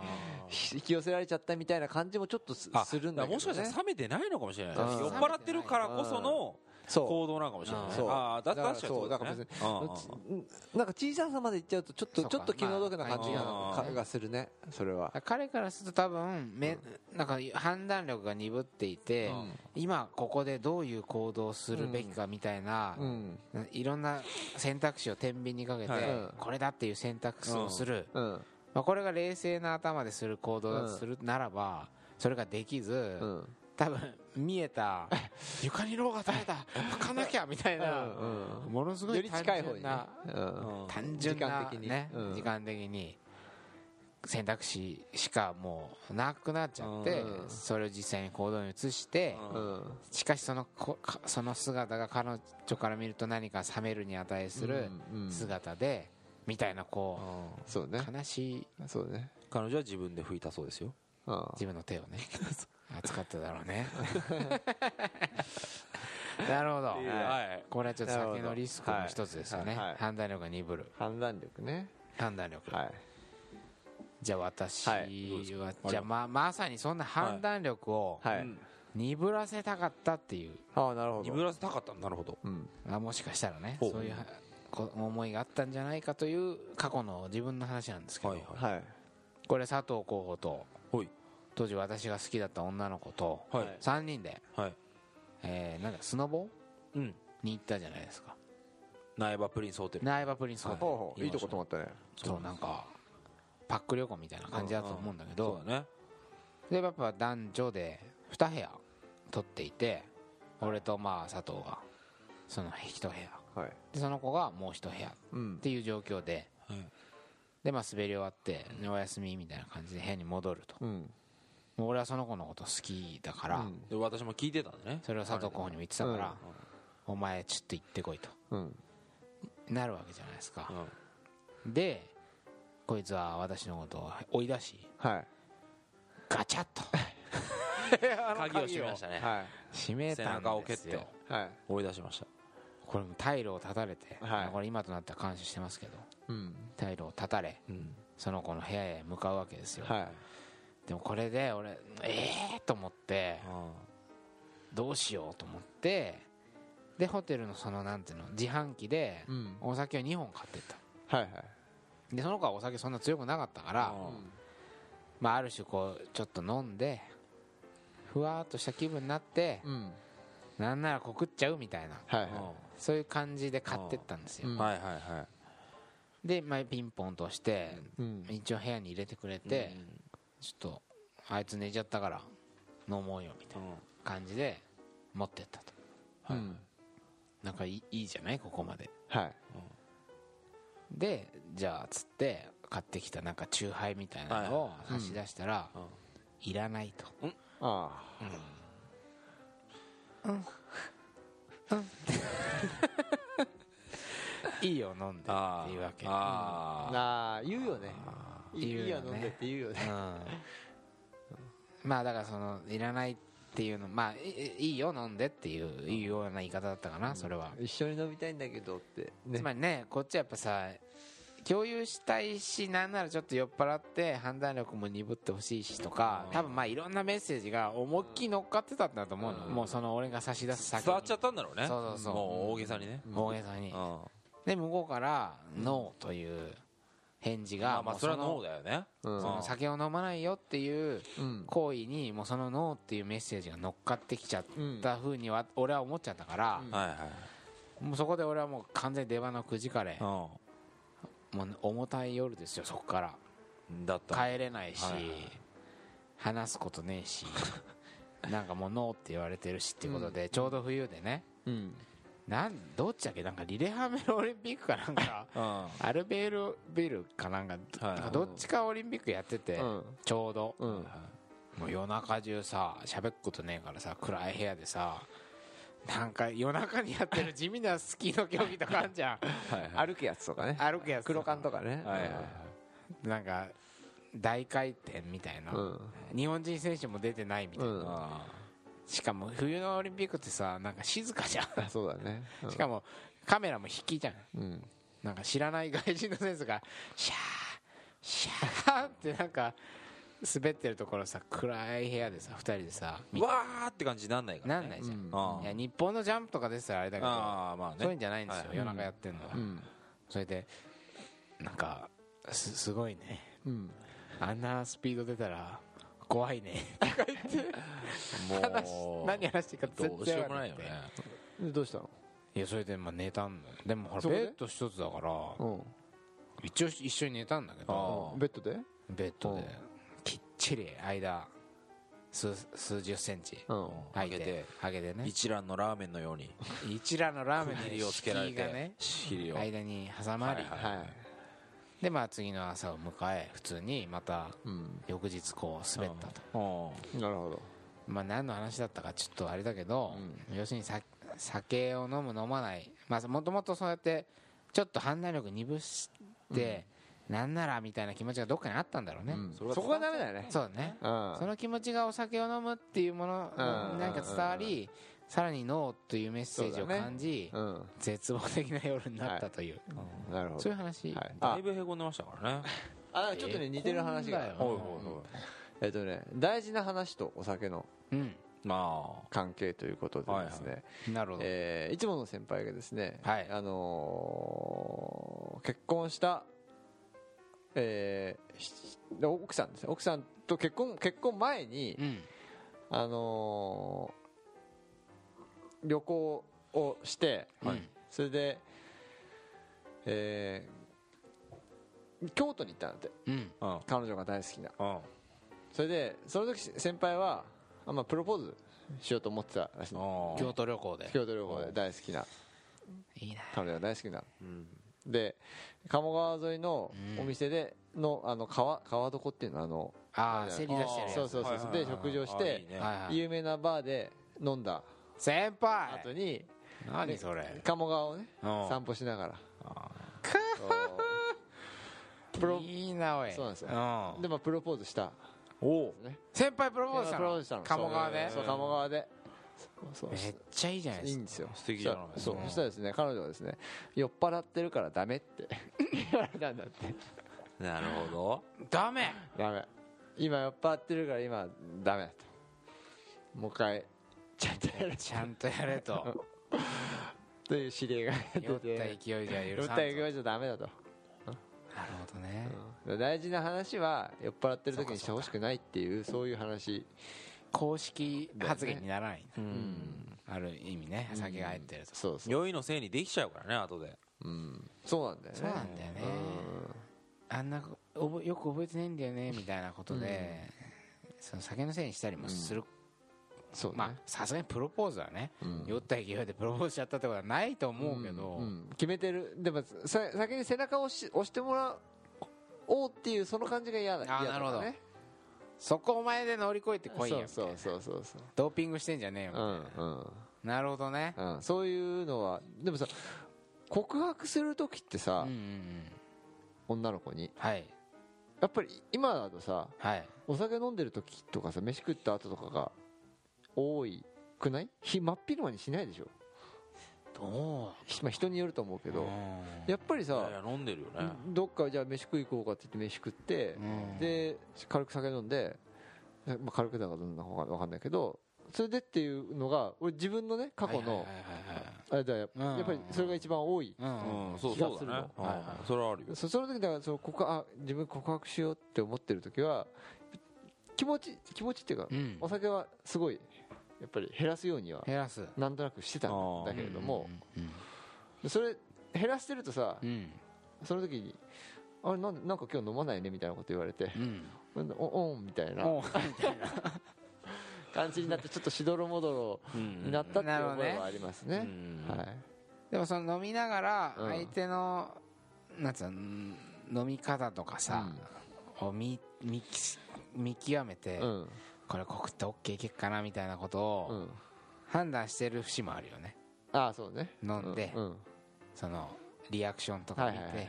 Speaker 2: 引き寄せられちゃったみたいな感じもちょっとするんだけど
Speaker 3: もしかしたら
Speaker 2: ね
Speaker 3: 冷めてないのかもしれない。
Speaker 2: うん。
Speaker 3: 酔っ払ってるからこその行動なのかもしれないね。
Speaker 2: そう。
Speaker 3: ああだ
Speaker 2: だから
Speaker 3: 確かにそうだね。
Speaker 2: そうだから別
Speaker 3: うんうんうん。
Speaker 2: なんか小ささまでいっちゃうとちょっとちょっと気の毒な感じが,、
Speaker 3: まあ
Speaker 2: かがするね。それは。
Speaker 1: 彼からすると多分めなんか判断力が鈍っていて今ここでどういう行動をするべきかみたいな
Speaker 2: うん。
Speaker 1: いろんな選択肢を天秤にかけて
Speaker 3: はい。
Speaker 1: これだっていう選択肢をする。
Speaker 2: うん。
Speaker 1: まあこれが冷静な頭でする行動だとするならばそれができず
Speaker 2: うん
Speaker 1: 多分見えた。床にローが垂れた。拭かなきゃみたいな。
Speaker 2: うん
Speaker 1: ものすご
Speaker 2: より
Speaker 1: い単
Speaker 2: 近い方にね。
Speaker 1: 純な
Speaker 2: うん。
Speaker 3: うん。
Speaker 1: 単純な
Speaker 2: 時間的に。
Speaker 1: ね。
Speaker 2: うん。
Speaker 1: 時間的に。選択肢しかもうなくなっちゃって
Speaker 2: うん。
Speaker 1: それを実際に行動に移して
Speaker 3: うん。
Speaker 2: うん
Speaker 1: しかしそのこかその姿が彼女から見ると何か冷めるに値する
Speaker 2: うんうん。
Speaker 1: 姿でみたいなこ
Speaker 2: そうね。
Speaker 1: う悲しい。
Speaker 2: そうね。
Speaker 3: 彼女は自分で拭いたそうですよ。
Speaker 2: うん。
Speaker 1: 自分の手をね 扱っただろうね。なるほど。
Speaker 3: はい。
Speaker 1: これはちょっと酒のリスクの一つですよね。
Speaker 2: はいはい。
Speaker 1: 判断力が鈍る
Speaker 2: 判断力ね。
Speaker 1: 判断力。
Speaker 2: はい。
Speaker 1: じゃあ私
Speaker 2: は
Speaker 1: じゃあままさにそんな判断力を鈍らせたかったっていう。
Speaker 2: ああなるほど。
Speaker 3: 鈍らせたかったなるほど。
Speaker 2: うん。
Speaker 1: あもしかしたらね。そういう思いがあったんじゃないかという過去の自分の話なんですけど、
Speaker 3: はい。
Speaker 1: これ佐藤候補と当時私が好きだった女の子と
Speaker 3: はい。
Speaker 1: 3人で、
Speaker 3: はい。
Speaker 1: えーなんだスノボ？
Speaker 3: うん。
Speaker 1: に行ったじゃないですか。
Speaker 3: 苗場プリンスホテル。
Speaker 1: 苗場プリンスホテル
Speaker 2: い。いとこ泊まったね。
Speaker 1: そうなんかパック旅行みたいな感じだと思うんだけど。
Speaker 3: そうだね
Speaker 1: でやっぱ男女で2部屋取っていて俺とまあ佐藤がその1部屋。
Speaker 2: はい。
Speaker 1: でその子がもう1部屋っ
Speaker 2: うん。
Speaker 1: ていう状況で。
Speaker 3: はい
Speaker 1: でまあ滑り終わってでお休みみたいな感じで部屋に戻ると。
Speaker 2: うん
Speaker 1: 俺はその子のこと好きだから、
Speaker 2: うん。
Speaker 3: で私も聞いてたんでね。
Speaker 1: それを佐藤候補にも言ってたから、お前ちょっと行ってこいと。
Speaker 2: うん。
Speaker 1: なるわけじゃないですか。
Speaker 3: う、ん。
Speaker 1: でこいつは私のことを追い出し
Speaker 2: はい。
Speaker 1: ガチャッと。
Speaker 3: 鍵を閉めましたね。
Speaker 2: は
Speaker 1: 閉め
Speaker 3: 背
Speaker 1: たん
Speaker 3: 中を蹴って。
Speaker 2: はい。
Speaker 3: 追い出しました。
Speaker 1: これも退路を断たれて、
Speaker 2: はい。
Speaker 1: これ今となっては感謝してますけど
Speaker 2: うん。
Speaker 1: 退路を断たれ
Speaker 3: うん。
Speaker 1: その子の部屋へ向かうわけですよ、
Speaker 2: はい
Speaker 1: でもこれで俺ええー、と思ってどうしようと思ってでホテルのそのなんていうの自販機で
Speaker 2: うん。
Speaker 1: お酒を2本買ってった。
Speaker 2: はいはい。
Speaker 1: でその子はお酒そんな強くなかったから、まあ、ある種こうちょっと飲んでふわーっとした気分になって
Speaker 2: うん。
Speaker 1: なんなら告っちゃうみたいな
Speaker 2: はいはい。
Speaker 1: そういう感じで買ってったんですよ、
Speaker 2: うん。
Speaker 3: はいはいはい。
Speaker 1: で、まあ、ピンポンとして
Speaker 2: うん。
Speaker 1: 一応部屋に入れてくれて、ちょっとあいつ寝ちゃったから飲もうよみたいな感じで持ってったと。
Speaker 2: うん。
Speaker 1: なんかいいいいじゃない？ここまで。
Speaker 2: はい。
Speaker 1: でじゃあつって買ってきたなんかチューハイみたいなのを差し出したら、
Speaker 3: うん。
Speaker 1: いらないと。
Speaker 2: あ
Speaker 1: いいよ飲んで
Speaker 3: あ
Speaker 1: っていうわけ。
Speaker 2: あ
Speaker 3: あ
Speaker 2: 言うよねいい
Speaker 1: 言うよね。
Speaker 2: 飲んでって言うよね。
Speaker 1: うん。まあだからそのいらないっていうのまあいいいよ飲んでっていういうような言い方だったかなそれは。
Speaker 2: 一緒に飲みたいんだけどって。ね。
Speaker 1: つまりねこっちはやっぱさ共有したいしなんならちょっと酔っ払って判断力も鈍ってほしいしとか多分まあいろんなメッセージが思いっきり乗っかってたんだと思うの。もうその俺が差し出す先に。
Speaker 3: 伝わっちゃったんだろうね。
Speaker 1: そうそうそう。
Speaker 3: もう大げさにね。
Speaker 1: 大げさに。
Speaker 3: うん。
Speaker 1: で向こうから「ノー」という返事が
Speaker 3: まあそれはノー
Speaker 1: の
Speaker 3: だよね。
Speaker 2: うん
Speaker 1: その酒を飲まないよっていう
Speaker 2: うん。
Speaker 1: 行為にもうそのノーっていうメッセージが乗っかってきちゃった風には俺は思っちゃったからもうそこで俺はもう完全に出花をくじかれ
Speaker 3: うん
Speaker 1: もう重たい夜ですよそこから。
Speaker 3: だった
Speaker 1: 帰れないし、話すことねえしなんかもうノーって言われてるしっていうことで、ちょうど冬でね。
Speaker 2: うん
Speaker 1: なんどっちだっけ？なんかリレハメルオリンピックかなんか。
Speaker 3: うん。
Speaker 1: アルベールビルかなんか,、
Speaker 3: はい。
Speaker 1: なんかどっちかオリンピックやってて、
Speaker 2: うん。
Speaker 1: ちょうど、
Speaker 2: うん。
Speaker 1: もう夜中中さ喋っことねえからさ暗い部屋でさなんか夜中にやってる 地味なスキーの競技とかあんじゃん。
Speaker 3: はいはい。
Speaker 2: 歩くやつとかね。
Speaker 1: 歩くやつ
Speaker 2: 黒缶とかね。
Speaker 3: はいはい
Speaker 1: なんか大回転みたいな、
Speaker 2: うん。
Speaker 1: 日本人選手も出てないみたいな、
Speaker 2: うん。
Speaker 3: あ
Speaker 1: しかも冬のオリンピックってさなんか静かじゃん。
Speaker 2: あそうだね。うん。
Speaker 1: しかもカメラも引きじゃん。
Speaker 2: うん。
Speaker 1: なんか知らない外人の選手がシャーシャーってなんか滑ってるところさ暗い部屋でさ2人でさ
Speaker 3: ーわーって感じになんないか。らね
Speaker 1: なんないじゃん、
Speaker 2: うん。
Speaker 3: あ
Speaker 1: いや日本のジャンプとかですらあれだけど
Speaker 3: あーまあね。
Speaker 1: そういうんじゃないんですよ、
Speaker 3: はい。
Speaker 1: 夜中やってんのは、
Speaker 2: うん。
Speaker 1: それでなんかすすごいね。
Speaker 2: うん。
Speaker 1: あんなスピード出たら怖いね。
Speaker 3: もう
Speaker 1: 何話していいか全
Speaker 3: どうしよ
Speaker 1: 然わかんない。くて
Speaker 3: うもないよね。
Speaker 2: でどうしたの？
Speaker 1: いやそれでまあ寝たんだよ。でもほら
Speaker 2: そこで？
Speaker 1: ベッド一つだから
Speaker 2: うん。
Speaker 1: 一応一緒に寝たんだけど。
Speaker 2: ベッドで？
Speaker 1: ベッドで。
Speaker 2: うん。
Speaker 1: きっちり間数数十センチ。
Speaker 2: うん。
Speaker 1: 空い。て
Speaker 3: 上げて。
Speaker 1: 上げてね。
Speaker 3: 一蘭のラーメンのように。
Speaker 1: 一蘭のラーメンの
Speaker 3: 尻をつけられて。
Speaker 1: 敷居がね
Speaker 3: 尻を。
Speaker 1: 間に挟まり、
Speaker 3: はい
Speaker 2: はい
Speaker 1: でまあ次の朝を迎え普通にまた
Speaker 2: うん。
Speaker 1: 翌日こう滑ったと、
Speaker 3: うん。
Speaker 2: なるほど。
Speaker 1: まあ何の話だったかちょっとあれだけど、要するにさ酒を飲む飲まない。まあもともとそうやってちょっと判断力鈍して、なんならみたいな気持ちがどっかにあったんだろうね、
Speaker 2: うん。
Speaker 3: そ
Speaker 2: こがダメだよね。
Speaker 1: そうだね。
Speaker 2: うん。
Speaker 1: その気持ちがお酒を飲むっていうもの
Speaker 2: うん
Speaker 1: なんか伝わりさらにノーというメッセージを感じ、
Speaker 2: うん。
Speaker 1: 絶望的な夜になったという、
Speaker 2: なるほど。
Speaker 1: そういう話、
Speaker 2: はい。あ
Speaker 3: だいぶへこんでましたからね。
Speaker 2: あちょっとね似てる話が。
Speaker 1: へこんだよ。
Speaker 3: ほいほいほ
Speaker 2: えっとね大事な話とお酒の
Speaker 1: うん。
Speaker 3: いま
Speaker 2: 関係ということでですね。
Speaker 1: なるほど、
Speaker 2: えーいつもの先輩がですね
Speaker 1: はい。
Speaker 2: あのー結婚したえーし奥さんですね。奥さんと結婚結婚前に
Speaker 1: うん。
Speaker 2: あのー旅行をして
Speaker 1: はい。
Speaker 2: それでえー京都に行ったんだって。
Speaker 1: うん。
Speaker 2: 彼女が大好きな。
Speaker 3: うん
Speaker 2: それでその時先輩はあまあプロポーズしようと思ってたらしい。
Speaker 3: あ
Speaker 1: 京都旅行で。
Speaker 2: 京都旅行で大好きな。い
Speaker 1: いな。
Speaker 2: 彼女が大好きな。
Speaker 3: うん。
Speaker 2: で鴨川沿いの
Speaker 1: うん。
Speaker 2: お店でのあの川川床っていうのはあの
Speaker 1: ああせり出してる
Speaker 2: そうそうそうで食事をして有名なバーで飲んだ
Speaker 1: 先輩。
Speaker 2: 後に
Speaker 1: 何それ。
Speaker 2: 鴨川をね。
Speaker 1: うん。
Speaker 2: 散歩しながら。プロ。
Speaker 1: いいなおい。
Speaker 2: そうなんですよ。
Speaker 1: うん。
Speaker 2: でまあプロポーズした。
Speaker 3: おお
Speaker 2: ね。
Speaker 1: 先輩プロポーズしたの？鴨川で？
Speaker 2: そう鴨川で
Speaker 1: めっちゃいいじゃないですか。
Speaker 2: いいんですよ。
Speaker 3: 素敵じゃない
Speaker 1: うん
Speaker 2: そうそしたらですね彼女はですね酔っ払ってるからダメって言われたんだって。
Speaker 3: なるほ
Speaker 1: ダメ。
Speaker 2: ダメ。今酔っ払ってるから今ダメだと。もう一回ちゃんとやる
Speaker 1: ちゃんとやれと。
Speaker 2: と いう指令が出
Speaker 1: 酔った
Speaker 2: て
Speaker 1: 勢いじゃ
Speaker 2: 酔
Speaker 1: 許さんぞ
Speaker 2: った勢いじゃダメだと、
Speaker 1: なるほどね。
Speaker 2: うん。大事な話は酔っ払ってる時にしてほしくないっていうそういう話。
Speaker 1: 公式発言にならない。
Speaker 3: どうん。
Speaker 1: ある意味ね酒が入ってると。
Speaker 2: そうそう、
Speaker 3: 酔いのせいにできちゃうからね後で。
Speaker 2: うん、そうなんだよね。
Speaker 1: そうなんだよね。あんなおぼよく覚えてないんだよねみたいなことでその酒のせいにしたりもする
Speaker 2: そうね、
Speaker 1: まあさすがにプロポーズはね
Speaker 2: うん。
Speaker 1: 酔った勢いでプロポーズしちゃったってことはないと思うけど。
Speaker 2: んん。決めてる。でもさ先に背中を押し押してもらおうっていうその感じが嫌だ。
Speaker 1: あなる
Speaker 2: ね
Speaker 1: そこお前で乗り越えてこいよ。
Speaker 2: そうそうそうそう。
Speaker 1: ドーピングしてんじゃねえよ。みたい
Speaker 2: うんうん。
Speaker 1: ななるほどね。
Speaker 2: うん、そういうのはでもさ告白する時ってさ、
Speaker 1: うんうんうん。
Speaker 2: 女の子に。
Speaker 1: はい。
Speaker 2: やっぱり今だとさ
Speaker 1: はい。
Speaker 2: お酒飲んでる時とかさ飯食った後とかが多いくない？日真っ昼間にしないでしょ、
Speaker 1: ど
Speaker 2: ひまあ、人によると思うけ
Speaker 1: う
Speaker 2: ど。
Speaker 1: うん。
Speaker 2: やっぱりさ
Speaker 3: 飲んでるよね。
Speaker 2: どっかじゃあ飯食い行こうかって言って飯食って
Speaker 1: うん。
Speaker 2: で軽く酒飲んで、まあ、軽くだかどんな方か分かんないけどそれでっていうのが俺自分のね過去のあれだやっぱりそれが一番多い気がするの。
Speaker 3: それはあるよ。
Speaker 2: そその時だからその告自分告白しようって思ってる時は気持ち気持ちっていうか、
Speaker 1: うん。
Speaker 2: お酒はすごいやっぱり減らすようには
Speaker 1: 減らす。
Speaker 2: なんとなくしてたんだけれども
Speaker 1: うん
Speaker 2: それ減らしてるとさ
Speaker 1: うん。うん
Speaker 2: その時にあれなんでなんか今日飲まないねみたいなこと言われて
Speaker 1: うん。
Speaker 2: おおんみたいな。
Speaker 1: おうみたいな。
Speaker 2: 感じになってちょっとしどろもどろ
Speaker 3: うん。
Speaker 2: になったっていう
Speaker 1: なるほどね
Speaker 2: 覚えはありますね。
Speaker 3: うん。
Speaker 2: はい。
Speaker 1: でもその飲みながら
Speaker 2: うん。
Speaker 1: 相手のなんつうのうん飲み方とかさを見見見極めて
Speaker 2: うん
Speaker 1: これ告って OK いけっかなみたいなこと
Speaker 2: う
Speaker 1: を
Speaker 2: ん。
Speaker 1: 判断してる節もあるよね。
Speaker 2: ああそうね。
Speaker 1: 飲んでそのリアクションとか見て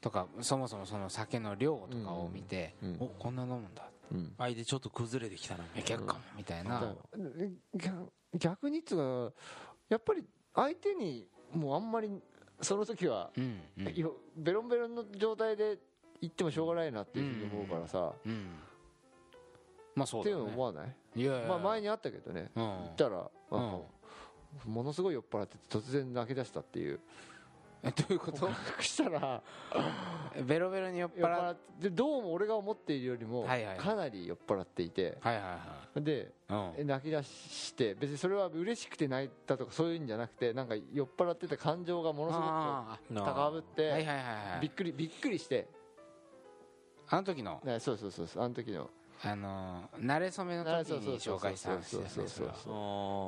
Speaker 1: とかそもそもその酒の量とかを見て
Speaker 2: うんうん。
Speaker 1: おこんな飲むんだ。
Speaker 2: うん。
Speaker 3: 相手ちょっと崩れてきたな
Speaker 1: いけっかもみたいな。
Speaker 2: 逆逆にっつうかやっぱり相手にもうあんまりその時は
Speaker 1: うん
Speaker 2: ベロンベロンの状態で行ってもしょうがないなっていうふうに思うからさ。
Speaker 1: うんまあそ
Speaker 2: っていうの思わない？
Speaker 1: いや
Speaker 2: まあ前にあったけどね。
Speaker 1: うん。
Speaker 2: 行ったら
Speaker 1: うん。
Speaker 2: ものすごい酔っ払ってて突然泣き出したっていう。
Speaker 1: えどういうこと？
Speaker 2: したら
Speaker 1: ベロベロに酔っ払っ
Speaker 2: てでどうも俺が思っているよりもかなり酔っ払っていて。
Speaker 1: はいはいはい。
Speaker 2: で
Speaker 1: うん。
Speaker 2: 泣き出して別にそれは嬉しくて泣いたとかそういうんじゃなくてなんか酔っ払ってた感情がものすご
Speaker 1: あ
Speaker 2: く高ぶってびっくりびっくりして。
Speaker 1: あの時の？
Speaker 2: ねそうそうそうそうあの時の
Speaker 1: あのー慣れ初めの時に紹介した話だよね
Speaker 2: そうそうそうそう
Speaker 1: それ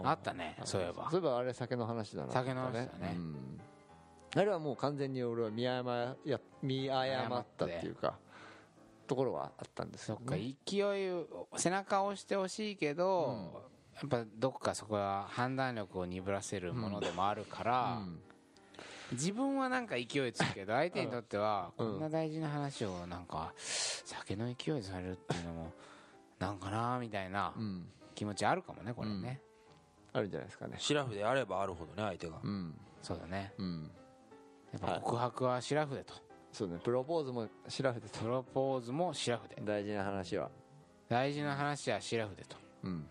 Speaker 1: は。あったねそういえば。
Speaker 2: そういえばあれ酒の話だな。
Speaker 1: 酒の話だね。
Speaker 2: うん。あれはもう完全に俺は見誤や見誤ったっていうかところはあったんですよ
Speaker 1: そっか勢いを背中を押してほしいけどやっぱどこかそこは判断力を鈍らせるものでもあるから自分はなんか勢いつくけど 相手にとってはこ
Speaker 2: うん。
Speaker 1: んな大事な話をなんか酒の勢いでされるっていうのもなんかなみたいな気持ちあるかもねこれね。
Speaker 2: あるんじゃないですかね。
Speaker 3: シラフであればあるほどね相手が。
Speaker 2: うん。
Speaker 1: そうだね。
Speaker 2: うん。
Speaker 1: やっぱ告白はシラフでと。
Speaker 2: そうね。プロポーズもシラフでと。
Speaker 1: プロポーズもシラフで。
Speaker 2: 大事な話は。
Speaker 1: 大事な話はシラフでと。
Speaker 2: うん。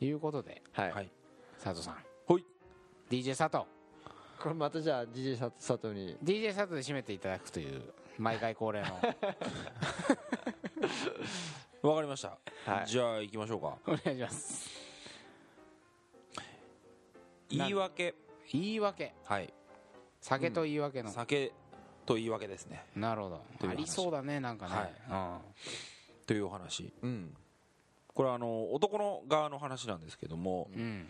Speaker 1: いうことで。
Speaker 2: はい、
Speaker 3: はい。
Speaker 1: 佐藤さん。
Speaker 3: ほい。
Speaker 1: DJ 佐藤
Speaker 2: これまたじゃあ DJ 佐佐藤に。
Speaker 1: DJ 佐藤で締めていただくという毎回恒例の。
Speaker 3: わかりました、
Speaker 2: はい。
Speaker 3: じゃあ行きましょうか。
Speaker 1: お願いします。
Speaker 3: 言い訳。
Speaker 1: 言い訳。
Speaker 3: はい。
Speaker 1: 酒と言い訳の、
Speaker 3: 酒と言い訳ですね。
Speaker 1: なるほど。
Speaker 3: という話。
Speaker 1: ありそうだねなんかね、
Speaker 3: というお話。
Speaker 2: うん。
Speaker 3: これはあの男の側の話なんですけども
Speaker 1: うん、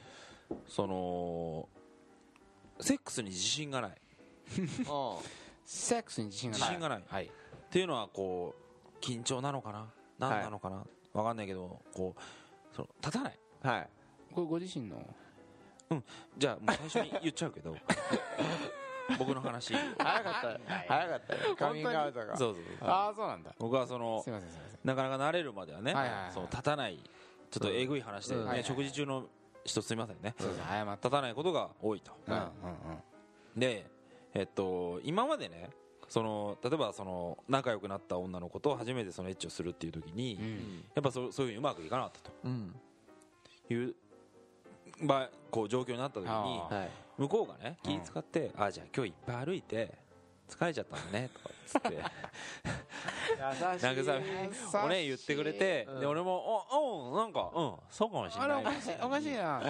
Speaker 1: うん、
Speaker 3: そのセックスに自信がない。
Speaker 1: セックスに自信がない。
Speaker 3: 自信がない。
Speaker 1: はい。
Speaker 3: ていうのはこう緊張なのかな？何なのかな、わかんないけどこうその立たない。
Speaker 2: あはい。
Speaker 1: これご自身の？
Speaker 3: じゃあもう最初に言っちゃうけど 僕の話。
Speaker 2: 早かった。早かったよ。カミングアウトが。
Speaker 3: そうそう
Speaker 1: ああそうなんだ。
Speaker 3: 僕はその
Speaker 1: すいませんすいません。
Speaker 3: なかなか慣れるまではね、
Speaker 1: はいはいはい
Speaker 3: その立たない。ちょっとえぐい話で、ね
Speaker 2: うん。
Speaker 1: はいはい。
Speaker 3: 食事中の人すみませんね。
Speaker 1: そうです謝っ
Speaker 3: 立たないことが多いと、
Speaker 1: うんうんうん。
Speaker 3: でえっと今までねその例えばその仲良くなった女の子と初めてそのエッチをするっていう時に、
Speaker 1: うん。
Speaker 3: やっぱそうそういうふうにうまくいかなかった
Speaker 2: うん。
Speaker 3: という場合こう状況になった時に
Speaker 1: あ
Speaker 2: はい。
Speaker 3: 向こうがね
Speaker 1: うん
Speaker 3: 気使って、あじゃあ今日いっぱい歩いて疲れちゃったんだねとかっつって。慰めおね言ってくれて、
Speaker 2: うん。
Speaker 3: で俺も「おうんなんかうんそうかもしれない。
Speaker 1: おかしいおかしいな。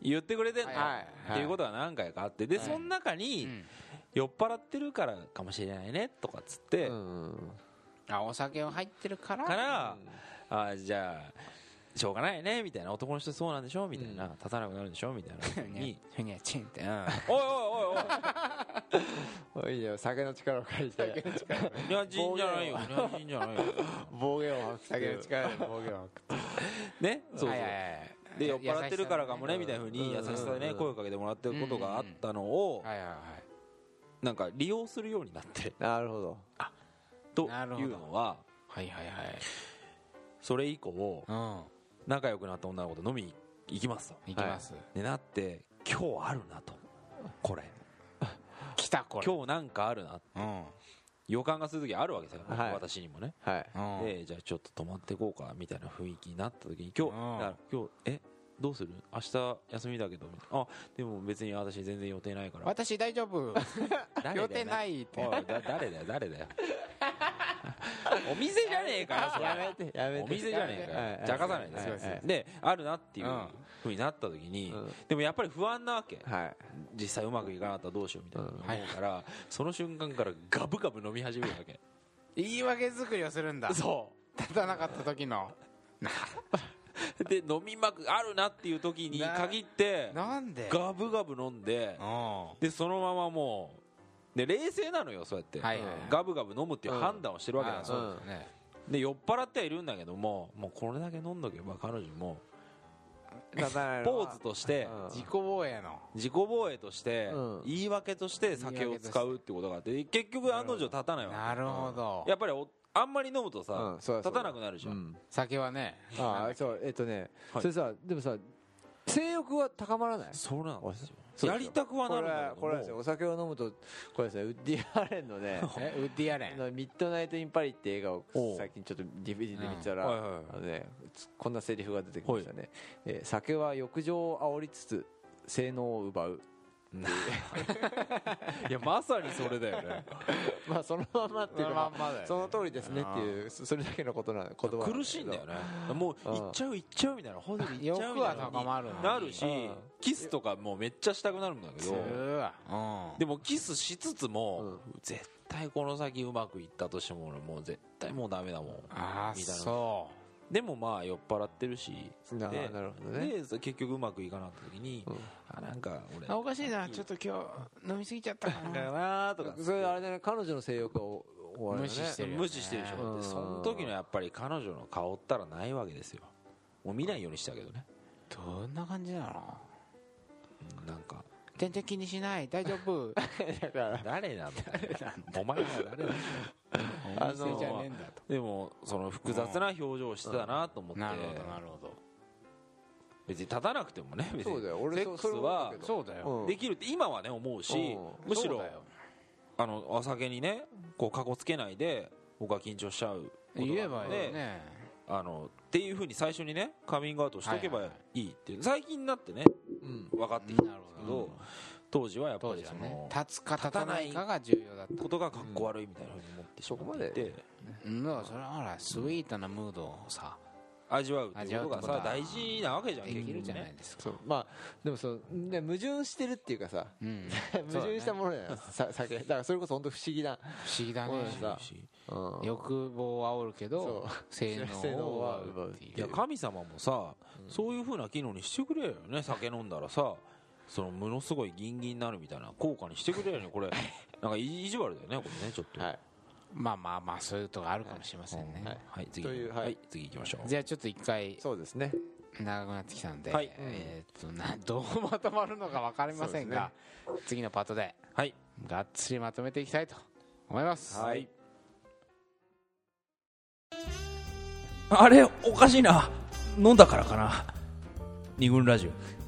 Speaker 3: 言ってくれてん
Speaker 1: い
Speaker 3: っていうことが何回かあって。で、
Speaker 1: はい。
Speaker 3: その中
Speaker 1: う
Speaker 3: に、
Speaker 1: ん。
Speaker 3: 酔っ払ってるからかもしれないねとかっつって、
Speaker 2: うん。
Speaker 1: あお酒が入ってるから？
Speaker 3: から、あじゃあしょうがないねみたいな。男の人そうなんでしょみたいな、
Speaker 2: うん。
Speaker 3: 立たなくなるでしょみたいなふう
Speaker 1: ふに。ふにゃちんって。うん。
Speaker 3: おいおいおいおい。
Speaker 2: おいいよ酒の力を借りて。
Speaker 3: ニャジンじゃないよじゃないよ。
Speaker 2: 暴言を吐く。
Speaker 1: 酒の力で暴言を吐く
Speaker 3: ね？そうそう、
Speaker 1: はいはいはい
Speaker 3: で酔っ払ってるからかもねみたいなふうに優
Speaker 2: うん。
Speaker 3: しさでね声をかけてもらってることがあったのを
Speaker 1: はいはいはい
Speaker 3: なんか利用するようになって。
Speaker 2: なるほど。
Speaker 3: というのは
Speaker 1: はいはいはい。
Speaker 3: それ以降
Speaker 1: うん
Speaker 3: 仲良くなった女の子と飲みに行きますと。
Speaker 1: いきます。
Speaker 3: でなって今日あるなと。これ。
Speaker 1: 来たこれ。
Speaker 3: 今日なんかあるな
Speaker 1: うん。
Speaker 3: 予感がする時あるわけですよ、
Speaker 2: はい。
Speaker 3: 私にもね。
Speaker 2: はい。
Speaker 1: うん。
Speaker 3: でじゃあちょっと泊まっていこうかみたいな雰囲気になった時に今日、
Speaker 1: うん。
Speaker 3: だから今日え？どうする？明日休みだけどみたいな。あでも別に私全然予定ないから。
Speaker 1: 私大丈夫。
Speaker 3: 誰だよ
Speaker 1: 予定ないって。
Speaker 3: おいだ誰だよ誰だよ お店じゃねえかよそれ
Speaker 2: やめてやめて。
Speaker 3: お店じゃねえか
Speaker 2: はい
Speaker 3: よじゃかさないで
Speaker 2: はいはい。
Speaker 3: であるなっていう
Speaker 1: うん。
Speaker 3: ふうになった時に
Speaker 2: うん。
Speaker 3: でもやっぱり不安なわけ。
Speaker 2: はい。
Speaker 3: 実際うまくいかなかったらどうしようみたいな思うからその瞬間からガブガブ飲み始めるわけ。
Speaker 1: 言い訳作りをするんだ。
Speaker 3: そ
Speaker 1: 立たなかった時の。
Speaker 3: う で飲みまくあるなっていう時に限って
Speaker 1: なんで？
Speaker 3: ガブガブ飲んで
Speaker 1: うん。
Speaker 3: でそのままもうで冷静なのよそうやって。
Speaker 1: はい。はい
Speaker 3: ガブガブ飲むっていう判断をしてるわけなんですよ
Speaker 1: そうですね
Speaker 3: で酔っ払ってはいるんだけどももうこれだけ飲んどけば彼女もポーズとして
Speaker 2: うん。
Speaker 1: 自己防衛の。
Speaker 3: 自己防衛として
Speaker 2: うん。
Speaker 3: 言い訳として酒を使うってことがあって結局案の定立たないわ
Speaker 1: なるほど。
Speaker 3: けやっぱりおあんまり飲むと
Speaker 2: う
Speaker 3: さ立たなくなるじゃ
Speaker 2: うんん。
Speaker 1: 酒はね。
Speaker 2: ああそうえっとね。
Speaker 3: はい。
Speaker 2: それさでもさ性欲は高まらない？
Speaker 3: そうなんですよやりたくはなるんだ
Speaker 2: これですよお酒を飲むとこれですねウッディ・アレンのね
Speaker 1: えウッディアレン。
Speaker 2: あのミッドナイト・イン・パリって映画を最近ちょっと DVD で見てたら、こんなセリフが出てきましたね、えー酒は欲情を煽りつつ性能を奪う
Speaker 3: いやまさにそれだよね。
Speaker 2: まあそのまんまっていうその通りですねっていうそそれだけのことな言葉
Speaker 3: 苦しいんだよね。もう行っちゃう行っちゃうみたいなホテル行っちゃうみたいな
Speaker 1: 高まるの。に
Speaker 3: なるし
Speaker 2: うん。
Speaker 3: キスとかもうめっちゃしたくなるんだけど。でもキスしつつも、
Speaker 2: うん。
Speaker 3: 絶対この先うまくいったとしても俺もう絶対もうダメだもん。
Speaker 1: ああ
Speaker 3: みたいな。
Speaker 1: そ
Speaker 3: でもまあ酔っ払ってるし
Speaker 2: な
Speaker 3: で
Speaker 2: なるほどね。
Speaker 3: で結局うまくいかなかった時に、
Speaker 2: うん。
Speaker 3: あなんか俺
Speaker 1: うあおかしいな。ちょっと今日飲みすぎちゃったか
Speaker 3: なんだ
Speaker 1: な
Speaker 3: よなとか。
Speaker 2: それあれだね。彼女の性欲を終わるね。
Speaker 1: 無視してるよね。
Speaker 3: 無視してるでしょ、
Speaker 2: うん。
Speaker 3: でその時のやっぱり彼女の顔ったらないわけですよ。もう見ないようにしたけどね。
Speaker 1: どんな感じなの？
Speaker 3: うんなんか。
Speaker 1: 全然気にしない。大丈夫。
Speaker 3: 誰なんだよ。お前は誰なんだよ
Speaker 1: お店じゃねえんだと
Speaker 3: でもその複雑な表情をしてたなと思って、
Speaker 1: なるほどなるほど。
Speaker 3: 別に立たなくてもね別に。
Speaker 2: そうだよ。俺そ
Speaker 3: セックスはできるって今はね思うし
Speaker 2: うん。
Speaker 3: むしろあのお酒にねこうかこつけないで僕は緊張しちゃうこと
Speaker 1: 言えばいいよね。
Speaker 3: あのっていうふうに最初にねカミングアウトしとけば
Speaker 1: はいはい
Speaker 3: っていう。最近になってね
Speaker 2: うん。
Speaker 3: 分かってきたんですけど当時はやっぱりその
Speaker 1: 立つか立たないかが重要だった。
Speaker 3: ことがかっこ悪いみたいなふうに思ってしまって。いて
Speaker 1: うん。だからそれはほらスイートなムードをさ
Speaker 3: 味わうっていうことがさ大事なわけじゃん。
Speaker 1: できるじゃないですか
Speaker 2: そうまあでもそうね矛盾してるっていうかさ
Speaker 1: うん。
Speaker 2: 矛盾したものだよさ酒だからそれこそ本当不思議な
Speaker 1: 不思議だね
Speaker 2: そうん。
Speaker 1: 欲望は煽るけど性能は奪うっていう
Speaker 3: いや神様もさそういうふうな機能にしてくれよね酒飲ん。だらさそのものすごいギンギンになるみたいな効果にしてくれよねこれ。なんか意地悪だよねこれねちょっと。
Speaker 2: はい。
Speaker 1: まあまあまあそういうとこあるかもしれませんね。
Speaker 2: はい。
Speaker 3: はい次。
Speaker 2: というはい。
Speaker 3: はい次行きましょう。
Speaker 1: じゃあちょっと一回
Speaker 2: そうですね。
Speaker 1: 長くなってきたんで、
Speaker 3: はい。
Speaker 1: えーっとな どうまとまるのか分かりませんが、次のパートで
Speaker 3: はい。
Speaker 1: がっつりまとめていきたいと思います。
Speaker 3: はい。あれおかしいな。飲んだからかな。二軍ラジオ